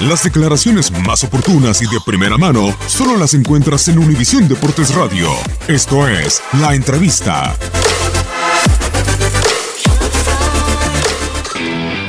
Las declaraciones más oportunas y de primera mano solo las encuentras en Univisión Deportes Radio. Esto es La Entrevista.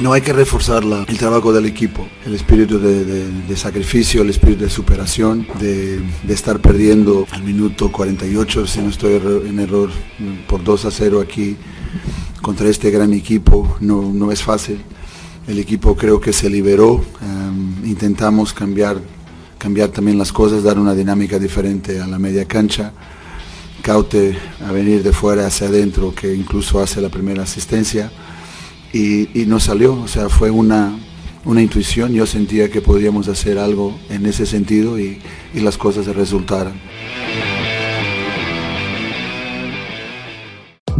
No hay que reforzar el trabajo del equipo, el espíritu de, sacrificio, el espíritu de superación, de, de estar perdiendo al minuto 48, si no estoy en error, por 2 a 0 aquí contra este gran equipo. No, no es fácil. El equipo creo que se liberó. em, intentamos cambiar, cambiar también las cosas, dar una dinámica diferente a la media cancha. Caute a venir de fuera hacia adentro, que incluso hace la primera asistencia y, y no salió, o sea, fue una, una intuición, yo sentía que podíamos hacer algo en ese sentido y, y las cosas se